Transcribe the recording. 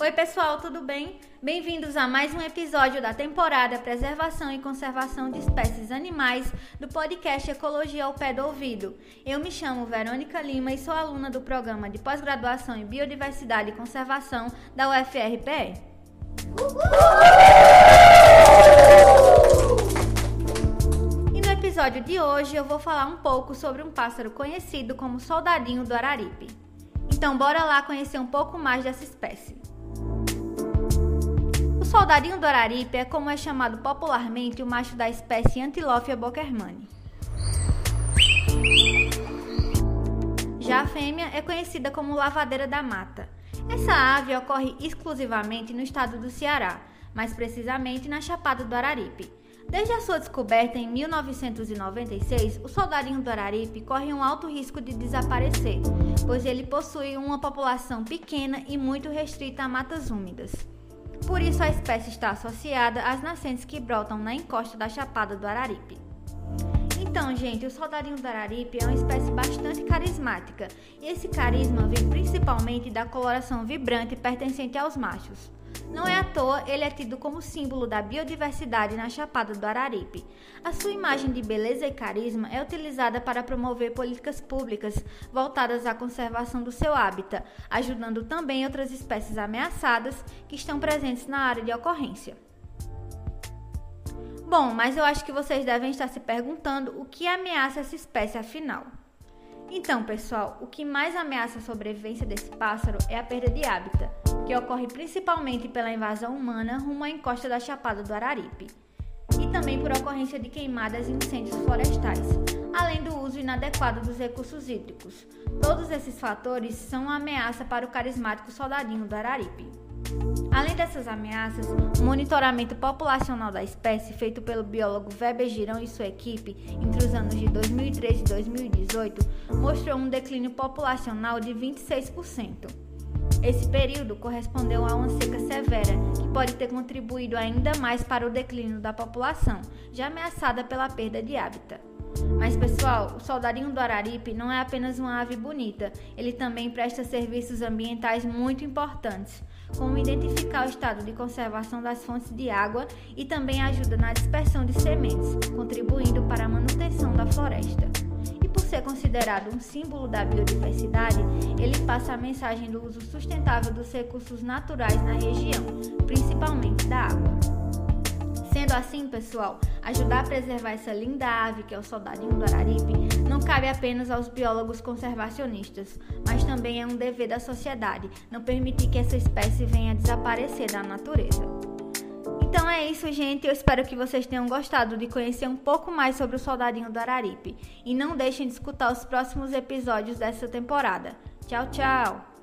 Oi, pessoal, tudo bem? Bem-vindos a mais um episódio da temporada Preservação e Conservação de Espécies Animais do podcast Ecologia ao Pé do Ouvido. Eu me chamo Verônica Lima e sou aluna do programa de pós-graduação em Biodiversidade e Conservação da UFRPE. E no episódio de hoje eu vou falar um pouco sobre um pássaro conhecido como soldadinho do Araripe. Então, bora lá conhecer um pouco mais dessa espécie soldadinho do araripe é como é chamado popularmente o macho da espécie Antilophia bockermani. Já a fêmea é conhecida como lavadeira da mata. Essa ave ocorre exclusivamente no estado do Ceará, mais precisamente na Chapada do Araripe. Desde a sua descoberta em 1996, o soldadinho do Araripe corre um alto risco de desaparecer, pois ele possui uma população pequena e muito restrita a matas úmidas. Por isso, a espécie está associada às nascentes que brotam na encosta da Chapada do Araripe. Então, gente, o soldadinho do Araripe é uma espécie bastante carismática, e esse carisma vem principalmente da coloração vibrante pertencente aos machos. Não é à toa ele é tido como símbolo da biodiversidade na Chapada do Araripe. A sua imagem de beleza e carisma é utilizada para promover políticas públicas voltadas à conservação do seu hábitat, ajudando também outras espécies ameaçadas que estão presentes na área de ocorrência. Bom, mas eu acho que vocês devem estar se perguntando o que ameaça essa espécie afinal. Então, pessoal, o que mais ameaça a sobrevivência desse pássaro é a perda de hábitat, que ocorre principalmente pela invasão humana rumo à encosta da Chapada do Araripe, e também por ocorrência de queimadas e incêndios florestais, além do uso inadequado dos recursos hídricos. Todos esses fatores são uma ameaça para o carismático soldadinho do Araripe. Além dessas ameaças, o monitoramento populacional da espécie feito pelo biólogo Weber Girão e sua equipe entre os anos de 2013 e 2018 mostrou um declínio populacional de 26%. Esse período correspondeu a uma seca severa, que pode ter contribuído ainda mais para o declínio da população, já ameaçada pela perda de hábitat. Mas pessoal, o soldadinho do Araripe não é apenas uma ave bonita, ele também presta serviços ambientais muito importantes, como identificar o estado de conservação das fontes de água e também ajuda na dispersão de sementes, contribuindo para a manutenção da floresta. Ser considerado um símbolo da biodiversidade, ele passa a mensagem do uso sustentável dos recursos naturais na região, principalmente da água. Sendo assim, pessoal, ajudar a preservar essa linda ave que é o soldadinho do Araripe não cabe apenas aos biólogos conservacionistas, mas também é um dever da sociedade não permitir que essa espécie venha a desaparecer da natureza. Então é isso, gente. Eu espero que vocês tenham gostado de conhecer um pouco mais sobre o soldadinho do Araripe. E não deixem de escutar os próximos episódios dessa temporada. Tchau, tchau!